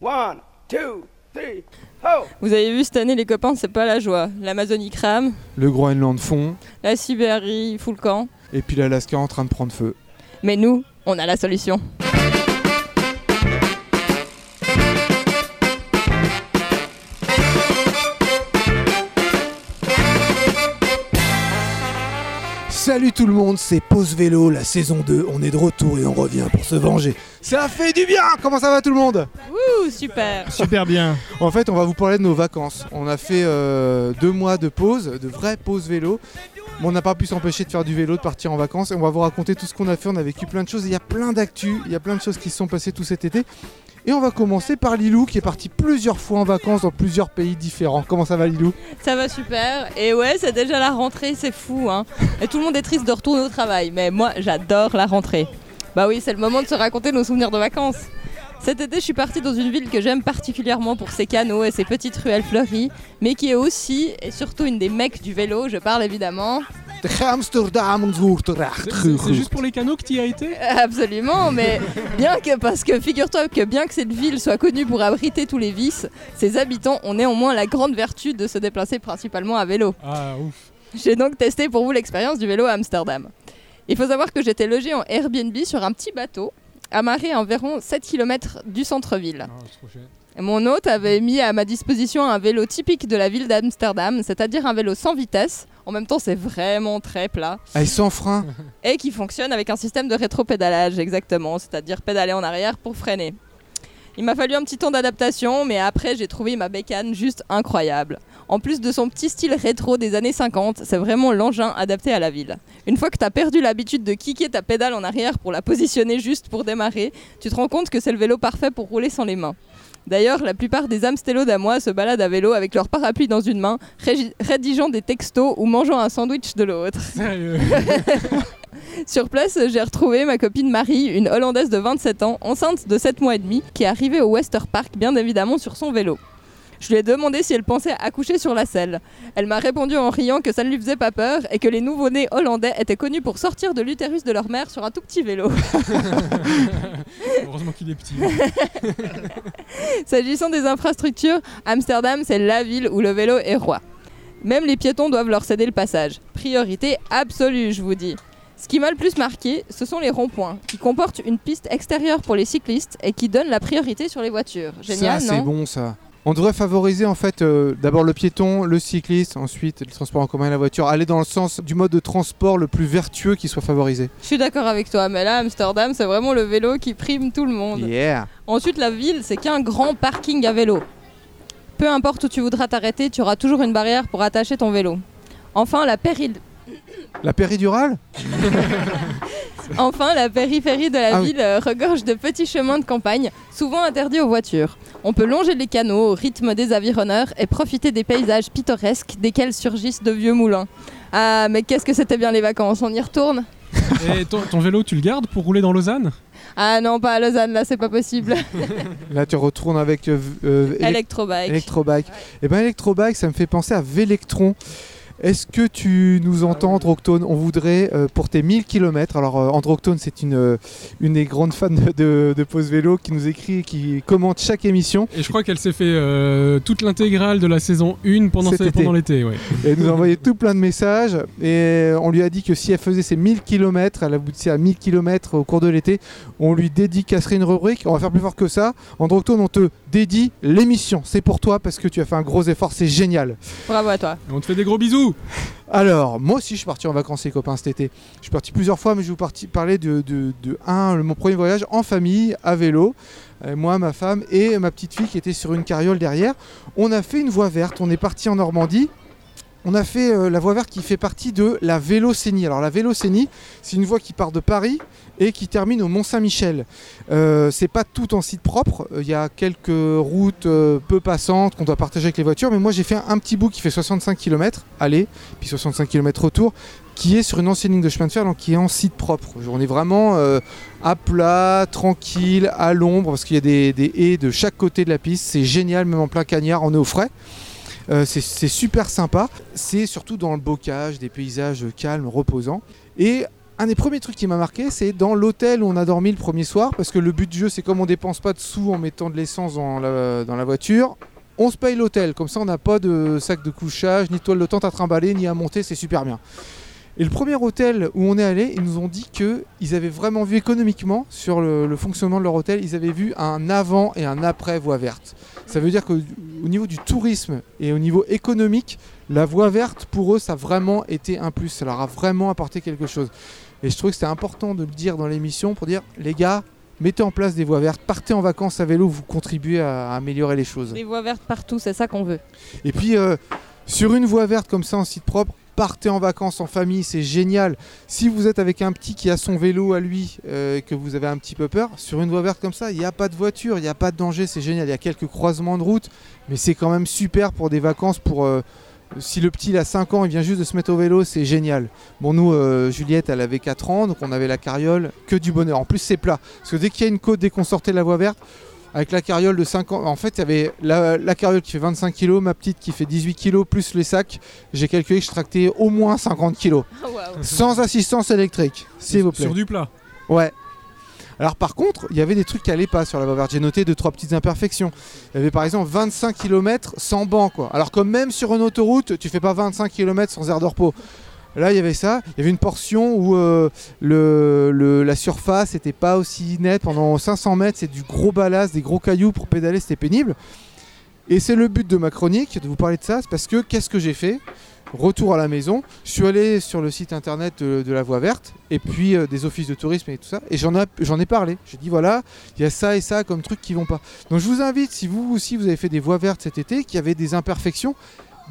One, two, three, ho! Vous avez vu cette année, les copains, c'est pas la joie. L'Amazonie crame, Le Groenland fond, la Sibérie fout le camp. et puis l'Alaska en train de prendre feu. Mais nous, on a la solution. Salut tout le monde, c'est Pause Vélo, la saison 2. On est de retour et on revient pour se venger. Ça fait du bien Comment ça va tout le monde? Ouh, super Super bien. En fait, on va vous parler de nos vacances. On a fait euh, deux mois de pause, de vraies pauses vélo. On n'a pas pu s'empêcher de faire du vélo, de partir en vacances. Et on va vous raconter tout ce qu'on a fait. On a vécu plein de choses. Il y a plein d'actu. Il y a plein de choses qui se sont passées tout cet été. Et on va commencer par Lilou qui est parti plusieurs fois en vacances dans plusieurs pays différents. Comment ça va Lilou? Ça va super. Et ouais, c'est déjà la rentrée, c'est fou. Hein. Et tout le monde est triste de retourner au travail. Mais moi, j'adore la rentrée. Bah oui, c'est le moment de se raconter nos souvenirs de vacances. Cet été, je suis partie dans une ville que j'aime particulièrement pour ses canaux et ses petites ruelles fleuries, mais qui est aussi et surtout une des mecs du vélo. Je parle évidemment Amsterdam, C'est c'est juste pour les canaux que tu y as été? Absolument, mais bien que, parce que figure-toi que bien que cette ville soit connue pour abriter tous les vices, ses habitants ont néanmoins la grande vertu de se déplacer principalement à vélo. Ah ouf. J'ai donc testé pour vous l'expérience du vélo à Amsterdam. Il faut savoir que j'étais logé en Airbnb sur un petit bateau, amarré à environ 7 km du centre-ville. Ah, Mon hôte avait mis à ma disposition un vélo typique de la ville d'Amsterdam, c'est-à-dire un vélo sans vitesse. En même temps, c'est vraiment très plat. Ah, et sans frein et qui fonctionne avec un système de rétro-pédalage, exactement, c'est-à-dire pédaler en arrière pour freiner. Il m'a fallu un petit temps d'adaptation, mais après j'ai trouvé ma bécane juste incroyable. En plus de son petit style rétro des années 50, c'est vraiment l'engin adapté à la ville. Une fois que tu as perdu l'habitude de kicker ta pédale en arrière pour la positionner juste pour démarrer, tu te rends compte que c'est le vélo parfait pour rouler sans les mains. D'ailleurs, la plupart des amstellos d'amois se baladent à vélo avec leur parapluie dans une main, rédigeant des textos ou mangeant un sandwich de l'autre. Sérieux Sur place, j'ai retrouvé ma copine Marie, une Hollandaise de 27 ans, enceinte de 7 mois et demi, qui est arrivée au Wester Park bien évidemment sur son vélo. Je lui ai demandé si elle pensait accoucher sur la selle. Elle m'a répondu en riant que ça ne lui faisait pas peur et que les nouveau-nés hollandais étaient connus pour sortir de l'utérus de leur mère sur un tout petit vélo. Heureusement qu'il est petit. S'agissant des infrastructures, Amsterdam, c'est la ville où le vélo est roi. Même les piétons doivent leur céder le passage. Priorité absolue, je vous dis. Ce qui m'a le plus marqué, ce sont les ronds-points, qui comportent une piste extérieure pour les cyclistes et qui donnent la priorité sur les voitures. Génial, Ça, c'est non? bon ça. On devrait favoriser en fait euh, d'abord le piéton, le cycliste, ensuite le transport en commun et la voiture. Aller dans le sens du mode de transport le plus vertueux qui soit favorisé. Je suis d'accord avec toi, mais là, Amsterdam, c'est vraiment le vélo qui prime tout le monde. Yeah Ensuite, la ville, c'est qu'un grand parking à vélo. Peu importe où tu voudras t'arrêter, tu auras toujours une barrière pour attacher ton vélo. Enfin, la péril- La péridurale Enfin, la périphérie de la Ah ville euh, regorge de petits chemins de campagne, souvent interdits aux voitures. On peut longer les canaux au rythme des avironneurs et profiter des paysages pittoresques desquels surgissent de vieux moulins. Ah, mais qu'est-ce que c'était bien les vacances, on y retourne Et ton, ton vélo, tu le gardes pour rouler dans Lausanne? Ah non, pas à Lausanne, là c'est pas possible. Là tu retournes avec euh, euh, Electrobike. Et ben Electrobike ça me fait penser à Vélectron. Est-ce que tu nous entends, Androctone On voudrait euh, pour tes 1000 km. Alors, euh, Androctone, c'est une, euh, une des grandes fans de, de, de Pause Vélo qui nous écrit et qui commente chaque émission. Et je crois qu'elle s'est fait euh, toute l'intégrale de la saison 1 pendant l'été. Ouais. Et elle nous a envoyé tout plein de messages. Et on lui a dit que si elle faisait ses 1000 km, elle aboutissait à 1000 km au cours de l'été, on lui dédicacerait une rubrique. On va faire plus fort que ça. Androctone, on te dédie l'émission. C'est pour toi parce que tu as fait un gros effort. C'est génial. Bravo à toi. Et on te fait des gros bisous. Alors, moi aussi, je suis parti en vacances, les copains, cet été. Je suis parti plusieurs fois, mais je vais vous parler de, mon premier voyage en famille, à vélo. Euh, moi, ma femme et ma petite fille qui était sur une carriole derrière. On a fait une voie verte. On est parti en Normandie. On a fait euh, la voie verte qui fait partie de la Vélocénie. Alors, la Vélocénie, c'est une voie qui part de Paris et qui termine au Mont-Saint-Michel. Euh, c'est pas tout en site propre. Euh, Il y a quelques routes peu passantes qu'on doit partager avec les voitures. Mais moi, j'ai fait un, petit bout qui fait 65 km aller, puis 65 km retour, qui est sur une ancienne ligne de chemin de fer, donc qui est en site propre. On est vraiment à plat, tranquille, à l'ombre, parce qu'il y a des haies de chaque côté de la piste. C'est génial, même en plein cagnard, on est au frais. Euh, c'est super sympa. C'est surtout dans le bocage, des paysages calmes, reposants. Et un des premiers trucs qui m'a marqué, c'est dans l'hôtel où on a dormi le premier soir, parce que le but du jeu, c'est comme on dépense pas de sous en mettant de l'essence dans la, voiture, on se paye l'hôtel. Comme ça, on n'a pas de sac de couchage, ni toile de tente à trimballer, ni à monter, c'est super bien. Et le premier hôtel où on est allé, ils nous ont dit qu'ils avaient vraiment vu économiquement sur le, le fonctionnement de leur hôtel, ils avaient vu un avant et un après voie verte. Ça veut dire qu'au au niveau du tourisme et au niveau économique, la voie verte pour eux, ça a vraiment été un plus. Ça leur a vraiment apporté quelque chose. Et je trouve que c'était important de le dire dans l'émission pour dire les gars, mettez en place des voies vertes, partez en vacances à vélo, vous contribuez à, à améliorer les choses. Des voies vertes partout, c'est ça qu'on veut. Et puis euh, sur une voie verte comme ça en site propre, partez en vacances en famille, c'est génial. Si vous êtes avec un petit qui a son vélo à lui euh, et que vous avez un petit peu peur, sur une voie verte comme ça, il n'y a pas de voiture, il n'y a pas de danger, c'est génial. Il y a quelques croisements de route, mais c'est quand même super pour des vacances pour euh, si le petit a 5 ans, il vient juste de se mettre au vélo, c'est génial. Bon, nous, euh, Juliette, elle avait 4 ans, donc on avait la carriole, que du bonheur. En plus, c'est plat. Parce que dès qu'il y a une côte, dès qu'on sortait de la voie verte, avec la carriole de 5 ans, en fait, il y avait la, la carriole qui fait 25 kg, ma petite qui fait 18 kg, plus les sacs. J'ai calculé que je tractais au moins 50 kg. Sans assistance électrique, s'il vous plaît. Sur du plat. Ouais. Alors par contre, il y avait des trucs qui allaient pas sur la verte. J'ai noté deux trois petites imperfections. Il y avait par exemple 25 km sans banc quoi. Alors que même sur une autoroute, tu fais pas 25 km sans aire de repos. Là, il y avait ça. Il y avait une portion où euh, la surface n'était pas aussi nette. Pendant 500 mètres, c'est du gros ballast, des gros cailloux pour pédaler, c'était pénible. Et c'est le but de ma chronique, de vous parler de ça, c'est parce que qu'est-ce que j'ai fait? Retour à la maison, je suis allé sur le site internet de, la Voie Verte et puis euh, des offices de tourisme et tout ça, et j'en ai, j'en ai parlé. J'ai dit voilà, il y a ça et ça comme trucs qui vont pas. Donc je vous invite, si vous aussi vous avez fait des voies vertes cet été, qui avaient des imperfections,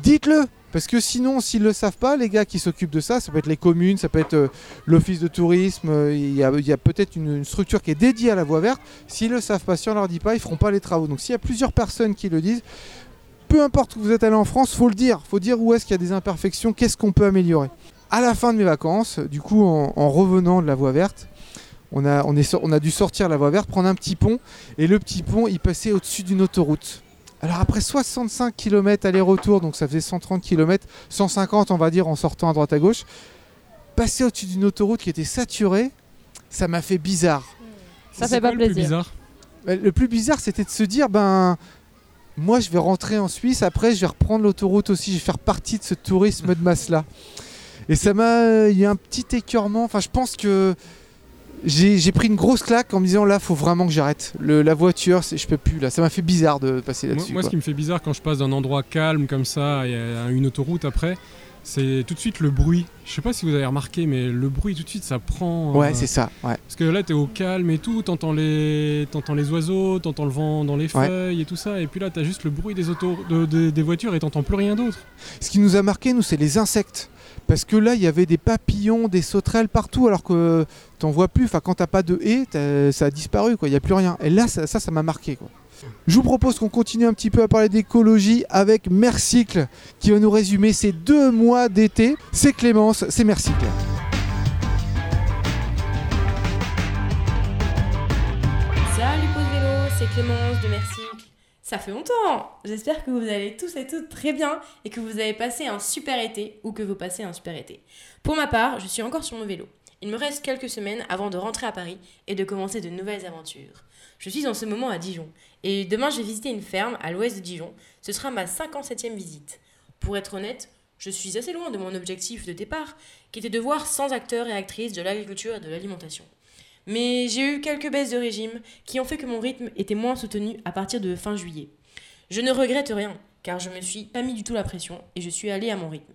dites-le parce que sinon, s'ils ne le savent pas, les gars qui s'occupent de ça, ça peut être les communes, ça peut être euh, l'office de tourisme, euh, il y a, peut-être une, structure qui est dédiée à la voie verte. S'ils ne le savent pas, si on leur dit pas, ils feront pas les travaux. Donc s'il y a plusieurs personnes qui le disent, peu importe où vous êtes allé en France, faut le dire. faut dire où est-ce qu'il y a des imperfections, qu'est-ce qu'on peut améliorer. À la fin de mes vacances, du coup, en, en revenant de la voie verte, on a, on a dû sortir la voie verte, prendre un petit pont, et le petit pont, il passait au-dessus d'une autoroute. Alors après 65 km aller-retour, donc ça faisait 130 km, 150 on va dire en sortant à droite à gauche, passer au-dessus d'une autoroute qui était saturée, ça m'a fait bizarre. Ça fait pas quoi le plus plaisir. bizarre Euh, Le plus bizarre, c'était de se dire, ben, moi, je vais rentrer en Suisse. Après, je vais reprendre l'autoroute aussi. Je vais faire partie de ce tourisme de masse-là. Et ça m'a. Il y a un petit écœurement. Enfin, je pense que j'ai pris une grosse claque en me disant, là, faut vraiment que j'arrête. La voiture, je peux plus. Là, ça m'a fait bizarre de passer là-dessus. moi, ce qui me fait bizarre quand je passe d'un endroit calme comme ça et à une autoroute après, c'est tout de suite le bruit. Je sais pas si vous avez remarqué, mais le bruit tout de suite ça prend. Ouais, euh, c'est ça. Ouais. Parce que là t'es au calme et tout, t'entends les, t'entends les oiseaux, t'entends le vent dans les Ouais. feuilles et tout ça, et puis là t'as juste le bruit des autos, de- de- des voitures et t'entends plus rien d'autre. Ce qui nous a marqué, nous, c'est les insectes. Parce que là, il y avait des papillons, des sauterelles partout, alors que t'en vois plus. Enfin, quand t'as pas de haies, ça a disparu. Il n'y a plus rien. Et là, ça, ça m'a marqué. Je vous propose qu'on continue un petit peu à parler d'écologie avec Mercycle, qui va nous résumer ces deux mois d'été. C'est Clémence, c'est Mercycle. Salut Pause Vélo, c'est Clémence de Mercycle. Ça fait longtemps J'espère que vous allez tous et toutes très bien et que vous avez passé un super été ou que vous passez un super été. Pour ma part, je suis encore sur mon vélo. Il me reste quelques semaines avant de rentrer à Paris et de commencer de nouvelles aventures. Je suis en ce moment à Dijon et demain je vais visiter une ferme à l'ouest de Dijon. Ce sera ma 57e visite. Pour être honnête, je suis assez loin de mon objectif de départ qui était de voir 100 acteurs et actrices de l'agriculture et de l'alimentation. Mais j'ai eu quelques baisses de régime qui ont fait que mon rythme était moins soutenu à partir de fin juillet. Je ne regrette rien, car je me suis pas mis du tout la pression et je suis allé à mon rythme.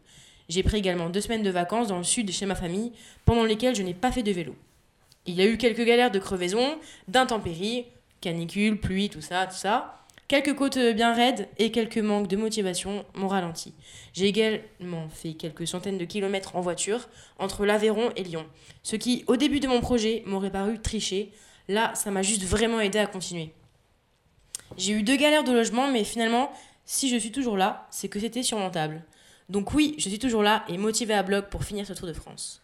J'ai pris également deux semaines de vacances dans le sud chez ma famille, pendant lesquelles je n'ai pas fait de vélo. Il y a eu quelques galères de crevaison, d'intempéries, canicule, pluie, tout ça, tout ça. Quelques côtes bien raides et quelques manques de motivation m'ont ralenti. J'ai également fait quelques centaines de kilomètres en voiture entre l'Aveyron et Lyon. Ce qui, au début de mon projet, m'aurait paru tricher, là, ça m'a juste vraiment aidé à continuer. J'ai eu deux galères de logement, mais finalement, si je suis toujours là, c'est que c'était surmontable. Donc oui, je suis toujours là et motivé à bloc pour finir ce Tour de France.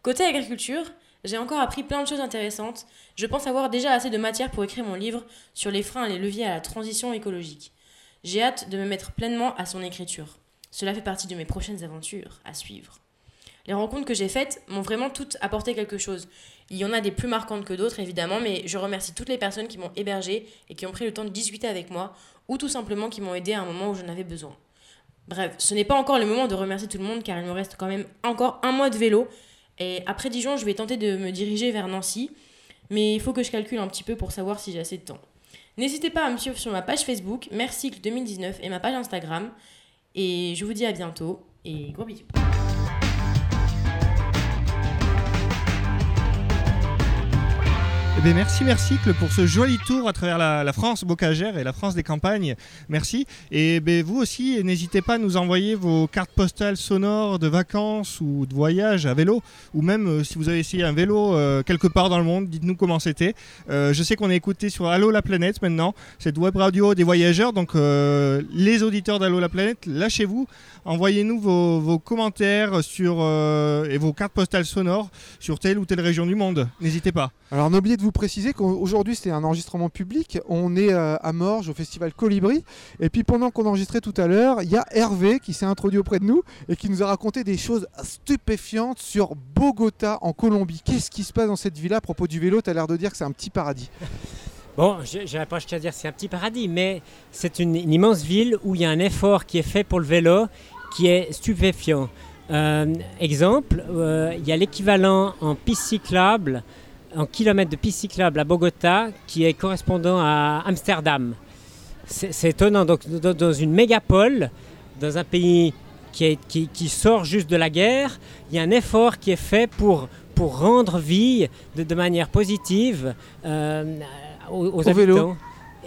Côté agriculture, j'ai encore appris plein de choses intéressantes. Je pense avoir déjà assez de matière pour écrire mon livre sur les freins et les leviers à la transition écologique. J'ai hâte de me mettre pleinement à son écriture. Cela fait partie de mes prochaines aventures à suivre. Les rencontres que j'ai faites m'ont vraiment toutes apporté quelque chose. Il y en a des plus marquantes que d'autres, évidemment, mais je remercie toutes les personnes qui m'ont hébergé et qui ont pris le temps de discuter avec moi, ou tout simplement qui m'ont aidé à un moment où j'en avais besoin. Bref, ce n'est pas encore le moment de remercier tout le monde car il me reste quand même encore un mois de vélo. Et après Dijon, je vais tenter de me diriger vers Nancy. Mais il faut que je calcule un petit peu pour savoir si j'ai assez de temps. N'hésitez pas à me suivre sur ma page Facebook, Mercycle 2019, et ma page Instagram. Et je vous dis à bientôt et gros bisous. Bien, merci, merci pour ce joli tour à travers la, France bocagère et la France des campagnes. Merci. Et ben, vous aussi, n'hésitez pas à nous envoyer vos cartes postales sonores de vacances ou de voyage à vélo, ou même euh, si vous avez essayé un vélo euh, quelque part dans le monde, dites-nous comment c'était. Euh, je sais qu'on est écouté sur Allo la planète maintenant, cette web radio des voyageurs. Donc, les auditeurs d'Allo la planète, lâchez-vous, envoyez-nous vos, commentaires et vos cartes postales sonores sur telle ou telle région du monde. N'hésitez pas. Alors oublié de vous préciser qu'aujourd'hui c'était un enregistrement public. On est euh, à Morges au festival Colibri. Et puis pendant qu'on enregistrait tout à l'heure, il y a Hervé qui s'est introduit auprès de nous et qui nous a raconté des choses stupéfiantes sur Bogota en Colombie. Qu'est-ce qui se passe dans cette ville à propos du vélo Tu as l'air de dire que c'est un petit paradis. Bon, n'irai pas jusqu'à dire c'est un petit paradis, mais c'est une, une immense ville où il y a un effort qui est fait pour le vélo qui est stupéfiant. Euh, exemple, euh, il y a l'équivalent en piste cyclable, en kilomètres de piste cyclable à Bogota, qui est correspondant à Amsterdam. C'est étonnant. Donc, dans, une mégapole, dans un pays qui, est- qui- qui sort juste de la guerre, il y a un effort qui est fait pour, pour rendre vie de, de manière positive euh, aux, aux Au vélo. habitants.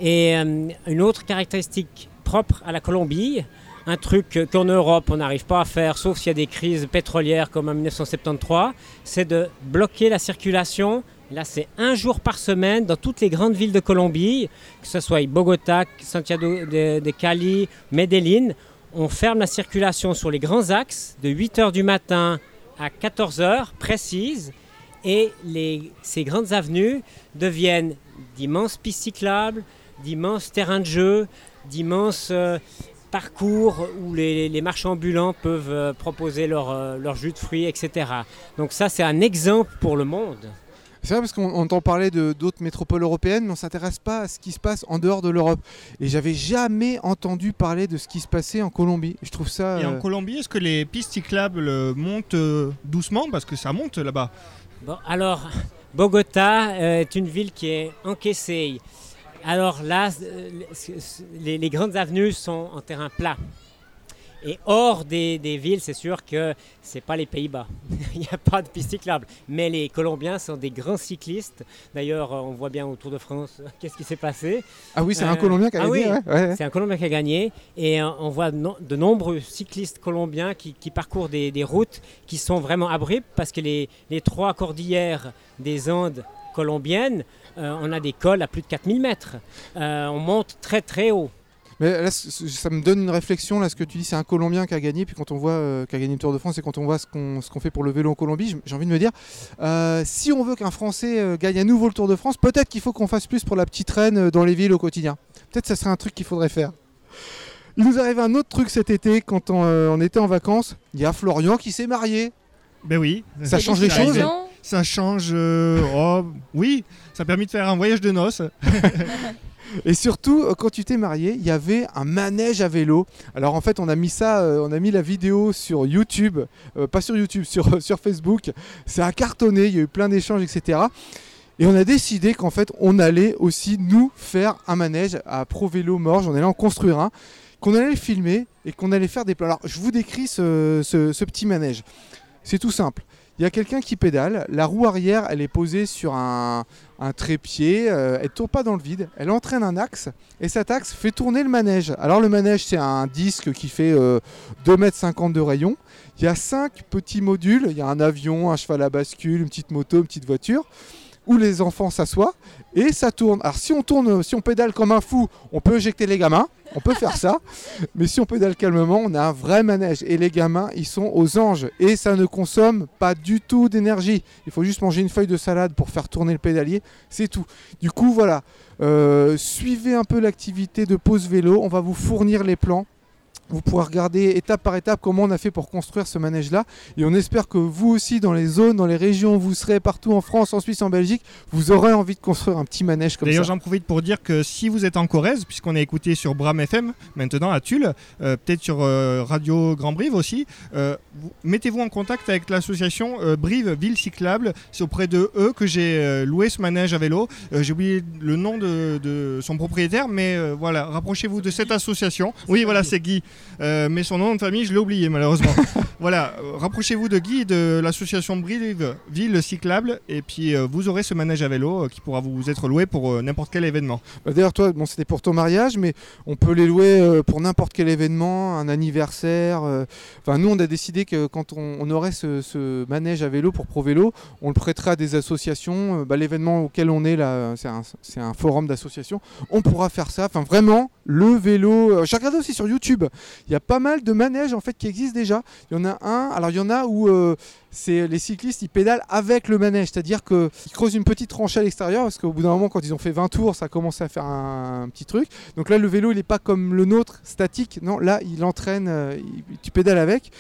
Et euh, une autre caractéristique propre à la Colombie, un truc que- qu'en Europe on n'arrive pas à faire, sauf s'il y a des crises pétrolières comme en 1973, c'est de bloquer la circulation. Là, c'est un jour par semaine dans toutes les grandes villes de Colombie, que ce soit Bogota, Santiago de, Cali, Medellín. On ferme la circulation sur les grands axes de 8h du matin à 14h précises. Et ces grandes avenues deviennent d'immenses pistes cyclables, d'immenses terrains de jeu, d'immenses euh, parcours où les, les marchands ambulants peuvent euh, proposer leur, euh, leur jus de fruits, etc. Donc ça, c'est un exemple pour le monde. C'est vrai parce qu'on on entend parler de d'autres métropoles européennes, mais on s'intéresse pas à ce qui se passe en dehors de l'Europe. Et j'avais jamais entendu parler de ce qui se passait en Colombie. Je trouve ça. Et en euh, Colombie, est-ce que les pistes cyclables montent euh, doucement? Parce que ça monte là-bas. Bon, alors, Bogota euh, est une ville qui est encaissée. Alors là, les, les grandes avenues sont en terrain plat. Et hors des, des villes, c'est sûr que c'est pas les Pays-Bas. Il n'y a pas de piste cyclable. Mais les Colombiens sont des grands cyclistes. D'ailleurs, euh, on voit bien au Tour de France qu'est-ce qui s'est passé? Ah oui, c'est un Euh, Colombien qui a ah gagné. oui. ouais, ouais. C'est un Colombien qui a gagné et euh, on voit no- de nombreux cyclistes colombiens qui, qui parcourent des, des routes qui sont vraiment abruptes parce que les, les trois cordillères des Andes colombiennes, euh, on a des cols à plus de 4000 mètres. Euh, on monte très très haut. Mais là, ça me donne une réflexion. Là, ce que tu dis, c'est un Colombien qui a gagné. Puis quand on voit euh, qui a gagné le Tour de France et quand on voit ce qu'on ce qu'on fait pour le vélo en Colombie, j'ai envie de me dire, euh, si on veut qu'un Français euh, gagne à nouveau le Tour de France, peut-être qu'il faut qu'on fasse plus pour la petite reine euh, dans les villes au quotidien. Peut-être que ça serait un truc qu'il faudrait faire. Il nous arrive un autre truc cet été quand on, euh, on était en vacances. Il y a Florian qui s'est marié. Ben oui. Ça change les choses Ça change. euh, oh, oui, ça a permis de faire un voyage de noces. Et surtout, euh, quand tu t'es marié, il y avait un manège à vélo. Alors en fait, on a mis ça, euh, on a mis la vidéo sur YouTube, euh, pas sur YouTube, sur, sur Facebook. Ça a cartonné, il y a eu plein d'échanges, etc. Et on a décidé qu'en fait, on allait aussi nous faire un manège à Pro Vélo Morges. On allait en construire un, qu'on allait le filmer et qu'on allait faire des plans. Alors je vous décris ce, ce- ce petit manège. C'est tout simple. Il y a quelqu'un qui pédale, la roue arrière elle est posée sur un, trépied, euh, elle tourne pas dans le vide, elle entraîne un axe. Et cet axe fait tourner le manège. Alors le manège c'est un disque qui fait euh, 2,50 m de rayon. Il y a cinq petits modules, il y a un avion, un cheval à bascule, une petite moto, une petite voiture où les enfants s'assoient et ça tourne. Alors si on tourne, si on pédale comme un fou, on peut éjecter les gamins, on peut faire ça. Mais si on pédale calmement, on a un vrai manège et les gamins, ils sont aux anges et ça ne consomme pas du tout d'énergie. Il faut juste manger une feuille de salade pour faire tourner le pédalier, c'est tout. Du coup, voilà. Euh, suivez un peu l'activité de pause vélo, on va vous fournir les plans. Vous pourrez regarder étape par étape comment on a fait pour construire ce manège-là. Et on espère que vous aussi, dans les zones, dans les régions où vous serez, partout en France, en Suisse, en Belgique, vous aurez envie de construire un petit manège comme ça. D'ailleurs, j'en profite pour dire que si vous êtes en Corrèze, puisqu'on a écouté sur Bram FM, maintenant à Tulle, euh, peut-être sur euh, Radio Grand Brive aussi, euh, vous- mettez-vous en contact avec l'association Brive Ville Cyclable. C'est auprès de eux que j'ai loué ce manège à vélo. J'ai oublié le nom de, de son propriétaire, mais voilà, rapprochez-vous de cette association. Oui, voilà, c'est Guy. Euh, mais son nom de famille, je l'ai oublié malheureusement. voilà, rapprochez-vous de Guy de l'association Brive Ville Cyclable, et puis euh, vous aurez ce manège à vélo euh, qui pourra vous être loué pour n'importe quel événement. Bah, D'ailleurs, toi, bon, c'était pour ton mariage, mais on peut les louer pour n'importe quel événement, un anniversaire. Enfin, nous, on a décidé que quand on, on aurait ce, ce manège à vélo pour Pro Vélo, on le prêterait à des associations. Bah, L'événement auquel on est là, c'est un, un forum d'associations. On pourra faire ça. Enfin, vraiment, le vélo. J'ai regardé aussi sur YouTube. Il y a pas mal de manèges en fait qui existent déjà. Il y en a un. Alors, il y en a où euh, c'est les cyclistes ils pédalent avec le manège, c'est-à-dire qu'ils creusent une petite tranchée à l'extérieur parce qu'au bout d'un moment, quand ils ont fait 20 tours, ça commence à faire un, petit truc. Donc là, le vélo, il n'est pas comme le nôtre, statique. Non, là, il entraîne, euh, tu pédales avec.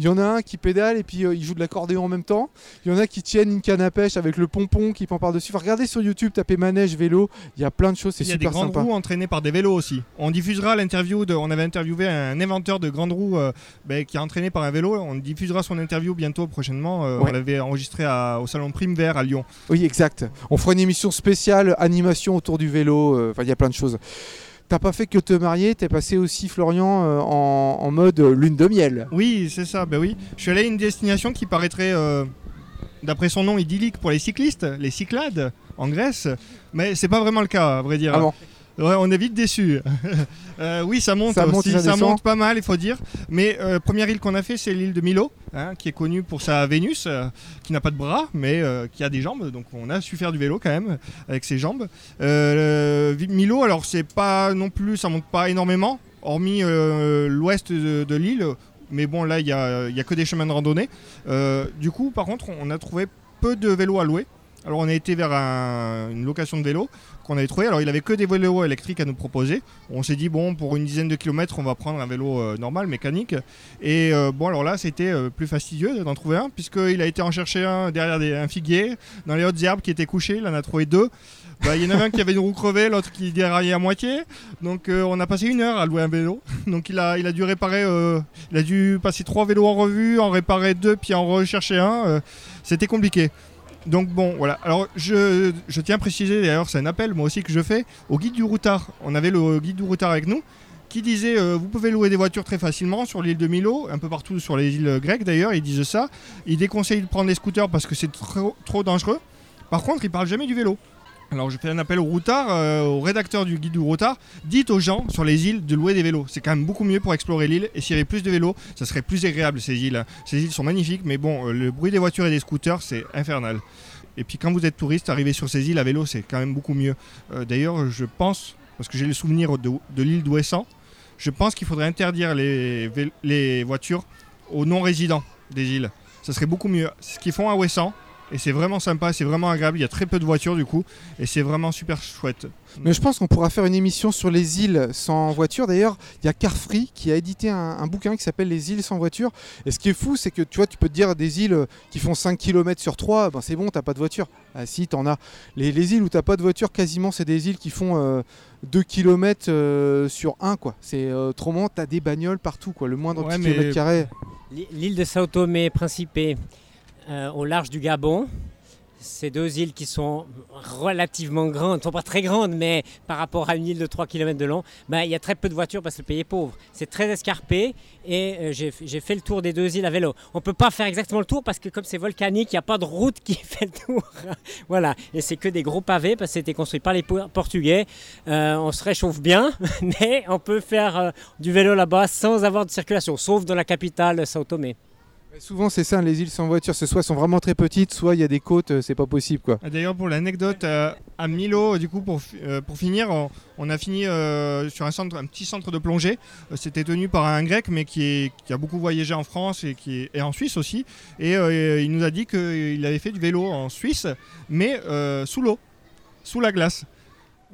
Il y en a un qui pédale et puis euh, il joue de l'accordéon en même temps. Il y en a qui tiennent une canne à pêche avec le pompon qui pend par-dessus. Enfin, regardez sur YouTube, tapez manège, vélo. Il y a plein de choses, c'est Il y a des super grandes sympa. roues entraînées par des vélos aussi. On diffusera l'interview de. On avait interviewé un inventeur de grandes roues euh, ben, qui est entraîné par un vélo. On diffusera son interview bientôt, prochainement. Euh, Ouais. On l'avait enregistré à- au salon Prime Vert à Lyon. Oui, exact. On fera une émission spéciale animation autour du vélo. Enfin, il y a plein de choses. T'as pas fait que te marier, t'es passé aussi, Florian, euh, en, en mode lune de miel. Oui, c'est ça. Ben oui. Je suis allé à une destination qui paraîtrait, euh, d'après son nom, idyllique pour les cyclistes, les Cyclades, en Grèce. Mais c'est pas vraiment le cas, à vrai dire. Ah bon? Ouais, on est vite déçus. Euh, oui, ça monte Ça monte aussi, et ça ça descend. monte pas mal, il faut dire. Mais euh, première île qu'on a fait, c'est l'île de Milo, hein, qui est connue pour sa Vénus, euh, qui n'a pas de bras, mais qui a des jambes. Donc on a su faire du vélo quand même avec ses jambes. Milo, alors c'est pas non plus, ça monte pas énormément, hormis l'ouest de, de l'île. Mais bon, là, il y a, il y a que des chemins de randonnée. Du coup, par contre, on a trouvé peu de vélos à louer. Alors on a été vers un- une location de vélos qu'on avait trouvé. Alors il avait que des vélos électriques à nous proposer. On s'est dit bon pour une dizaine de kilomètres on va prendre un vélo euh, normal mécanique. Et euh, bon alors là c'était euh, plus fastidieux d'en trouver un puisqu'il a été en chercher un derrière un figuier dans les hautes herbes qui étaient couchées. Il en a trouvé deux. Bah, Il y en avait un qui avait une roue crevée, l'autre qui déraillait à moitié. Donc on a passé une heure à louer un vélo. Donc il a, dû réparer, il a dû passer trois vélos en revue, en réparer deux, puis en rechercher un. C'était compliqué. Donc bon, voilà. Alors je, je tiens à préciser, d'ailleurs c'est un appel moi aussi que je fais au guide du routard. On avait le guide du routard avec nous qui disait euh, vous pouvez louer des voitures très facilement sur l'île de Milo, un peu partout sur les îles grecques d'ailleurs, ils disent ça. Ils déconseillent de prendre les scooters parce que c'est trop, trop dangereux. Par contre, ils parlent jamais du vélo. Alors je fais un appel au routard, euh, au rédacteur du guide du routard, dites aux gens sur les îles de louer des vélos. C'est quand même beaucoup mieux pour explorer l'île et s'il y avait plus de vélos, ça serait plus agréable ces îles. Ces îles sont magnifiques, mais bon, euh, le bruit des voitures et des scooters, c'est infernal. Et puis quand vous êtes touriste, arriver sur ces îles à vélo, c'est quand même beaucoup mieux. Euh, D'ailleurs, je pense, parce que j'ai le souvenir de, de l'île d'Ouessant, je pense qu'il faudrait interdire les, voitures aux non-résidents des îles. Ça serait beaucoup mieux. Ce qu'ils font à Ouessant. Et c'est vraiment sympa, c'est vraiment agréable. Il y a très peu de voitures du coup. Et c'est vraiment super chouette. Mais je pense qu'on pourra faire une émission sur les îles sans voiture. D'ailleurs, il y a Carfree qui a édité un, un bouquin qui s'appelle Les îles sans voiture. Et ce qui est fou, c'est que tu vois, tu peux te dire des îles qui font 5 km sur 3, ben c'est bon, t'as pas de voiture. Ah si, t'en as. Les, les îles où t'as pas de voiture, quasiment, c'est des îles qui font euh, 2 km sur 1, quoi. C'est euh, autrement, t'as des bagnoles partout, quoi. Le moindre Ouais, petit mais- kilomètre carré. L'île de Sao Tomé Principe, euh, au large du Gabon. Ces deux îles qui sont relativement grandes, ne sont pas très grandes, mais par rapport à une île de 3 km de long, ben, il y a très peu de voitures parce que le pays est pauvre. C'est très escarpé et euh, j'ai fait le tour des deux îles à vélo. On ne peut pas faire exactement le tour parce que comme c'est volcanique, il n'y a pas de route qui fait le tour. voilà, et c'est que des gros pavés parce que c'était construit par les Po- Portugais. Euh, on se réchauffe bien, mais on peut faire du vélo là-bas sans avoir de circulation, sauf dans la capitale, Sao Tomé. Souvent, c'est ça, les îles sans voiture. C'est soit sont vraiment très petites, soit il y a des côtes, euh, c'est pas possible, quoi. Ah, D'ailleurs, pour l'anecdote, euh, à Milo, du coup, pour, euh, pour finir, on, a fini sur un, centre, un petit centre de plongée. C'était tenu par un grec, mais qui, a beaucoup voyagé en France et, qui est, et en Suisse aussi. Et il nous a dit qu'il avait fait du vélo en Suisse, mais sous l'eau, sous la glace.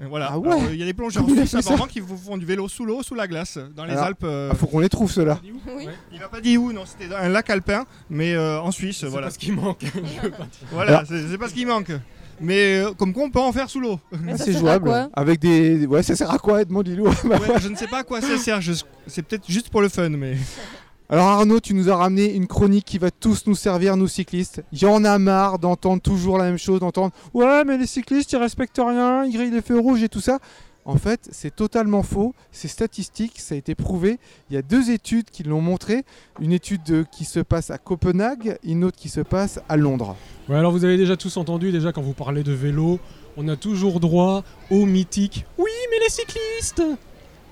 Voilà. Ah ouais Alors, Il y a des plongeurs Comment il a suisses apparemment qui vous font du vélo sous l'eau, sous la glace, dans les Alors, Alpes. euh, Ah, faut qu'on les trouve ceux-là. Oui. Il m'a pas dit où, non, c'était dans un lac alpin, mais euh, en Suisse, C'est voilà. pas ce qui manque. Je veux pas dire. Voilà, Alors- c'est c'est pas ce qui manque. Mais euh, comme quoi, on peut en faire sous l'eau. Mais Ah, ça c'est sert à jouable. quoi Avec des. Ouais, ça sert à quoi, Edmond Lilou Bah, Ouais, je ne sais pas à quoi ça sert, je- c'est peut-être juste pour le fun, mais. Alors Arnaud, tu nous as ramené une chronique qui va tous nous servir, nous cyclistes. J'en ai marre d'entendre toujours la même chose, d'entendre ouais mais les cyclistes ils respectent rien, ils grillent les feux rouges et tout ça. En fait, c'est totalement faux, c'est statistique, ça a été prouvé. Il y a deux études qui l'ont montré. Une étude de- qui se passe à Copenhague, une autre qui se passe à Londres. Ouais, alors vous avez déjà tous entendu, déjà quand vous parlez de vélo, on a toujours droit au mythique. Oui, mais les cyclistes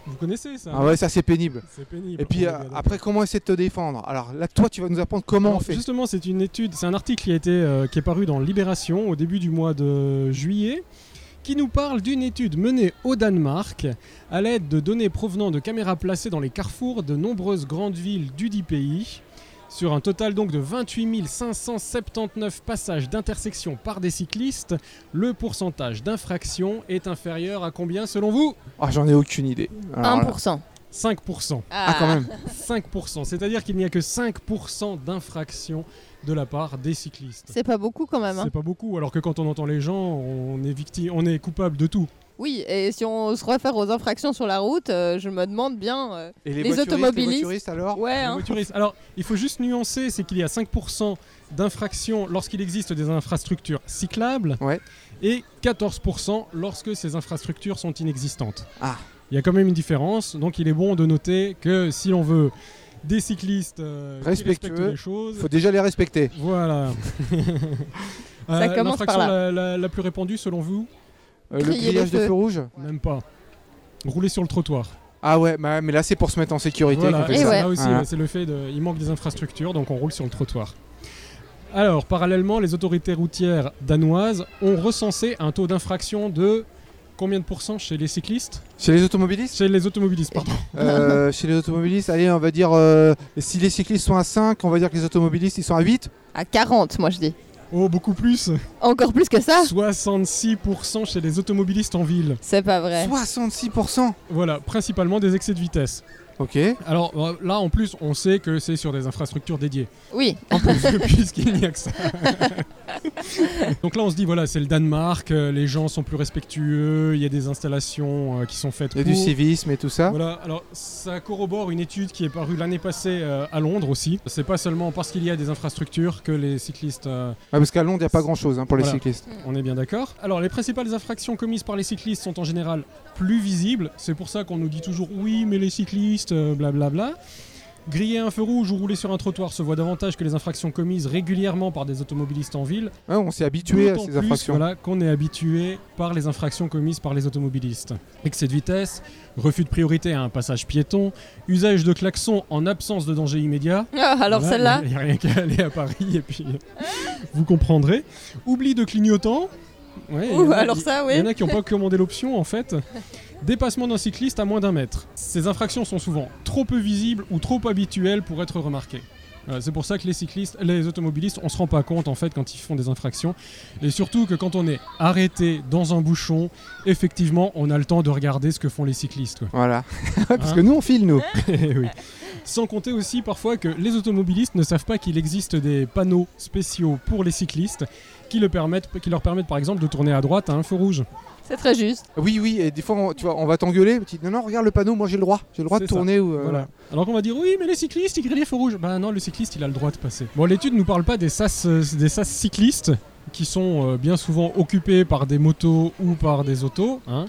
Vous connaissez ça Ah ouais, ça c'est pénible. C'est pénible. Et puis euh, après, comment essayer de te défendre? Alors là, toi, tu vas nous apprendre comment Alors, on fait. Justement, c'est une étude, c'est un article qui a été euh, qui est paru dans Libération au début du mois de juillet, qui nous parle d'une étude menée au Danemark à l'aide de données provenant de caméras placées dans les carrefours de nombreuses grandes villes du dit pays. Sur un total donc de 28 579 passages d'intersection par des cyclistes, le pourcentage d'infraction est inférieur à combien selon vous? Ah, j'en ai aucune idée. Alors là- 1%. 5%. Ah, quand même. 5%. C'est-à-dire qu'il n'y a que 5% d'infraction de la part des cyclistes. C'est pas beaucoup quand même. hein. C'est pas beaucoup, alors que quand on entend les gens, on est victime, on est coupable de tout. Oui, et si on se réfère aux infractions sur la route, euh, je me demande bien. euh, Et Les voituristes, automobilistes Les voituristes alors Ouais, Les hein. voituristes. Alors, il faut juste nuancer, c'est qu'il y a 5% d'infractions lorsqu'il existe des infrastructures cyclables Ouais. et 14% lorsque ces infrastructures sont inexistantes. Ah. Il y a quand même une différence, donc il est bon de noter que si l'on veut des cyclistes euh, qui Respectueux, respectent les choses, faut déjà les respecter. Voilà. Ça commence par là. La, la- la plus répandue selon vous? Euh, le les grillage de feux. feu rouge Même pas. Rouler sur le trottoir. Ah ouais, bah, mais là c'est pour se mettre en sécurité Voilà, fait Et ça. ouais. là aussi, Voilà. ouais, c'est le fait de, il manque des infrastructures, donc on roule sur le trottoir. Alors, parallèlement, les autorités routières danoises ont recensé un taux d'infraction de combien de pourcents chez les cyclistes? Chez les automobilistes? Chez les automobilistes, pardon. Euh, Chez les automobilistes, allez, on va dire, euh, si les cyclistes sont à 5, on va dire que les automobilistes ils sont à 8. À 40, moi je dis. Oh, beaucoup plus Encore plus que ça 66% chez les automobilistes en ville. C'est pas vrai. 66% Voilà, principalement des excès de vitesse. Ok. Alors euh, là, en plus, on sait que c'est sur des infrastructures dédiées. Oui, En plus, puisqu'il n'y a que ça. Donc là, on se dit, voilà, c'est le Danemark, euh, les gens sont plus respectueux, il y a des installations euh, qui sont faites Il y a pour. du civisme et tout ça. Voilà, alors ça corrobore une étude qui est parue l'année passée euh, à Londres aussi. C'est pas seulement parce qu'il y a des infrastructures que les cyclistes, euh, Ouais, parce qu'à Londres, il n'y a pas grand chose pour les Voilà. cyclistes. on est bien d'accord. Alors les principales infractions commises par les cyclistes sont en général plus visibles. C'est pour ça qu'on nous dit toujours oui, mais les cyclistes, euh, blablabla. Griller un feu rouge ou rouler sur un trottoir se voit davantage que les infractions commises régulièrement par des automobilistes en ville. Ouais, on s'est habitué à ces plus, infractions. Voilà, qu'on est habitué par les infractions commises par les automobilistes. Excès de vitesse, refus de priorité à un passage piéton, usage de klaxon en absence de danger immédiat. Ah, alors Voilà, celle-là Il n'y a, rien qu'à aller à Paris et puis euh, vous comprendrez. Oubli de clignotant. Ouais, il y en Ouh, a- alors ça, Il y en oui. a qui n'ont pas commandé l'option en fait. Dépassement d'un cycliste à moins d'un mètre. Ces infractions sont souvent trop peu visibles ou trop habituelles pour être remarquées. Voilà, c'est pour ça que les cyclistes, les automobilistes, on se rend pas compte en fait quand ils font des infractions. Et surtout que quand on est arrêté dans un bouchon, effectivement, on a le temps de regarder ce que font les cyclistes. quoi. Voilà. parce Hein que nous, on file, nous. Eh oui. Sans compter aussi parfois que les automobilistes ne savent pas qu'il existe des panneaux spéciaux pour les cyclistes qui, le permettent, qui leur permettent par exemple de tourner à droite à un feu rouge. C'est très juste. Oui, oui, et des fois, on, tu vois, on va t'engueuler. tu dis, Non, non, regarde le panneau, moi j'ai le droit. J'ai le droit de ça. tourner. Ou, euh, Voilà. Alors qu'on va dire oui mais les cyclistes ils grillent les feux rouges. Bah non le cycliste il a le droit de passer. Bon l'étude nous parle pas des sas, euh, des sas cyclistes qui sont euh, bien souvent occupés par des motos ou par des autos. hein.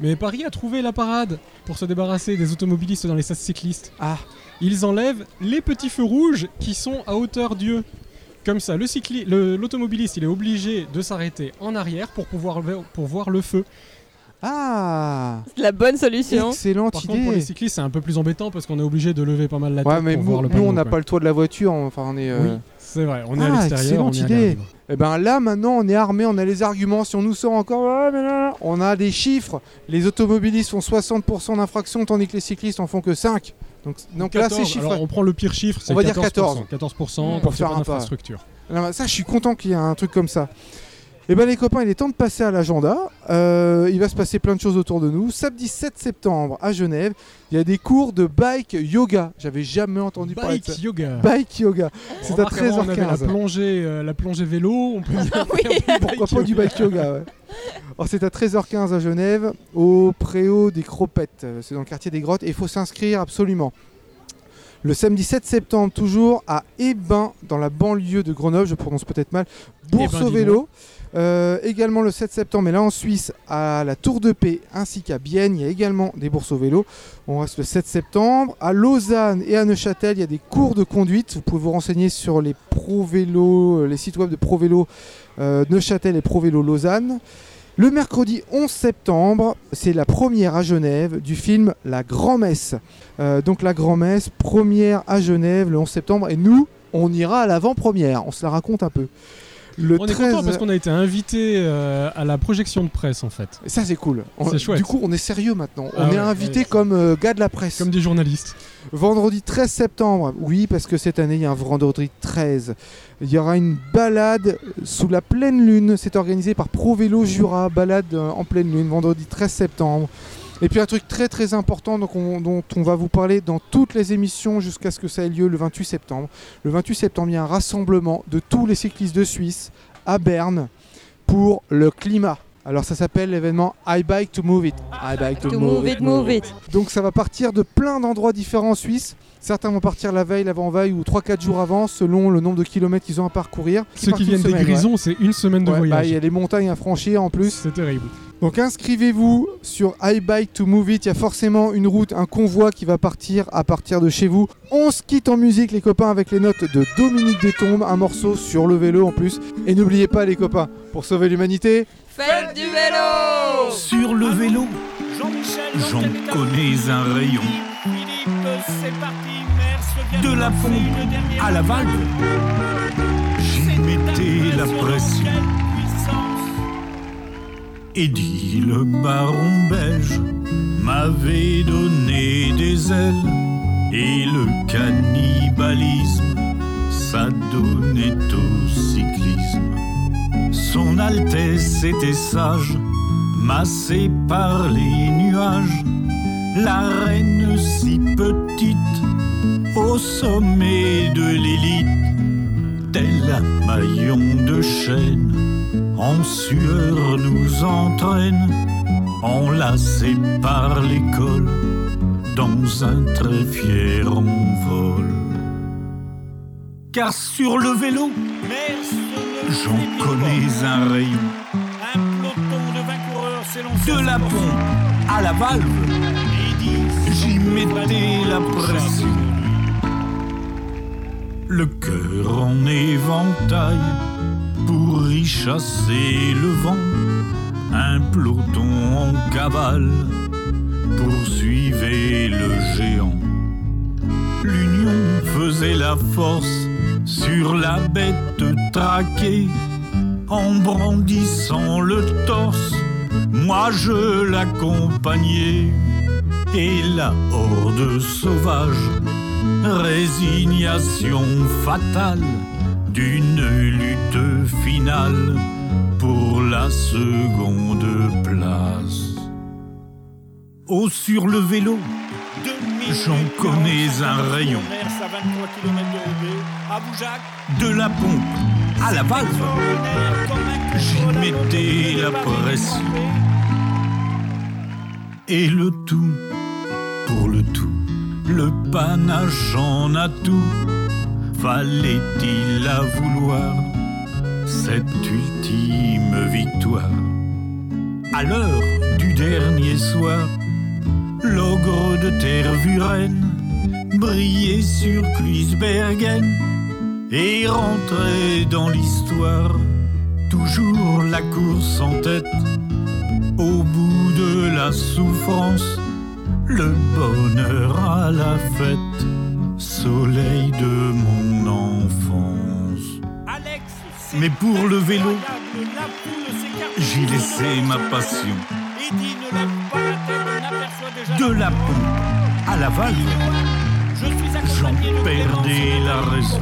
Mais Paris a trouvé la parade pour se débarrasser des automobilistes dans les sas cyclistes. Ah. Ils enlèvent les petits feux rouges qui sont à hauteur d'yeux. Comme ça, le cycli- le- l'automobiliste, il est obligé de s'arrêter en arrière pour pouvoir ver- pour voir le feu. Ah C'est la bonne solution. Excellente Par contre, pour les cyclistes, c'est un peu plus embêtant parce qu'on est obligé de lever pas mal la tête Ouais, mais pour nous, voir le nous, on n'a pas le toit de la voiture. Enfin, on est. euh, Oui, c'est vrai. On est à Ah, l'extérieur, on excellente est à idée. Et ben là maintenant on est armé, on a les arguments. Si on nous sort encore, mais là, on a des chiffres. Les automobilistes font 60% d'infractions tandis que les cyclistes en font que 5. Donc, donc là 14, ces chiffres. alors, on prend le pire chiffre, c'est On va dire 14%. 14% Pour faire un pas. d'infrastructure. Alors, ça je suis content qu'il y ait un truc comme ça. Eh ben les copains, il est temps de passer à l'agenda. Euh, il va se passer plein de choses autour de nous. Samedi 7 septembre à Genève, il y a des cours de bike yoga. J'avais jamais entendu parler de ça. Bike yoga. Bike yoga. C'est à Remarque, avant, On avait la 13h15. plongée, euh, la plongée vélo. On peut dire Oui. Pourquoi pas du bike yoga ouais. C'est à 13h15 à Genève, au Préau des Cropettes. Euh, C'est dans le quartier des Grottes et il faut s'inscrire absolument. Le samedi 7 septembre, toujours à Ebin, dans la banlieue de Grenoble, je prononce peut-être mal, Bourse au vélo. Euh, également le 7 septembre, mais là en Suisse, à la Tour de Paix ainsi qu'à Bienne, il y a également des bourses au vélo. On reste le 7 septembre. À Lausanne et à Neuchâtel, il y a des cours de conduite. Vous pouvez vous renseigner sur les Pro Vélo, euh, les sites web de Pro Vélo euh, Neuchâtel et Pro Vélo Lausanne. Le mercredi 11 septembre, c'est la première à Genève du film La Grand-Messe. Euh, donc la Grand-Messe, première à Genève le 11 septembre. Et nous, on ira à l'avant-première. On se la raconte un peu. Le On est 13 content parce qu'on a été invité euh, à la projection de presse en fait, Ça c'est cool. On- C'est chouette. Du coup, on est sérieux maintenant. Ah on est invité ouais. comme euh, gars de la presse. comme des journalistes. Vendredi 13 septembre, oui, parce que cette année, il y a un vendredi 13. Il y aura une balade sous la pleine lune. C'est organisé par Pro Vélo Jura, balade euh, en pleine lune, vendredi 13 septembre. Et puis un truc très très important donc on- dont on va vous parler dans toutes les émissions jusqu'à ce que ça ait lieu le 28 septembre. Le 28 septembre, il y a un rassemblement de tous les cyclistes de Suisse à Berne pour le climat. Alors ça s'appelle l'événement I Bike to Move It. I Bike to, To move it, move it. donc ça va partir de plein d'endroits différents en Suisse. Certains vont partir la veille, l'avant-veille ou 3-4 jours avant selon le nombre de kilomètres qu'ils ont à parcourir. Ceux qui viennent des Grisons, c'est une semaine de ouais. Bah, voyage. il y a les montagnes à franchir en plus. C'est terrible. Donc inscrivez-vous sur iBike to Move It. Il y a forcément une route, un convoi qui va partir à partir de chez vous. On se quitte en musique les copains avec les notes de Dominique Détombe, un morceau sur le vélo en plus. Et n'oubliez pas les copains, pour sauver l'humanité, Faites du vélo Sur le vélo, j'en connais un rayon. De la pompe à la valve, j'y mettais la pression. Eddie le baron belge m'avait donné des ailes et le cannibalisme, ça donnait au cyclisme. Son Altesse était sage, massée par les nuages, la reine si petite, au sommet de l'élite, tel un maillon de chaîne, en sueur nous entraîne, enlacés par l'école, dans un très fier envol. Car sur le vélo, j'en connais un rayon. Un peloton de 20 coureurs s'élance De la pompe à la valve, j'y mettais la pression. Le cœur en éventail pour y chasser le vent. Un peloton en cavale poursuivait le géant. L'union faisait la force sur la bête traquée en brandissant le torse. Moi je l'accompagnais et la horde sauvage, résignation fatale d'une lutte finale pour la seconde place. Oh sur le vélo, j'en connais un rayon. à 23 km de la pompe à la valve, j'y mettais la pression. Et le tout, pour le tout, le panache en atout, fallait-il la vouloir, cette ultime victoire? À l'heure du dernier soir, l'ogre de Tervuren brillait sur Kluisbergen et rentrait dans l'histoire. Toujours la course en tête, au bout de la souffrance, le bonheur à la fête, soleil de mon enfance. Alex, Mais pour le vélo, j'ai laissé ma passion. Eddie ne lève pas la tête, on déjà De la pompe à la valve, Je suis j'en perdais la raison.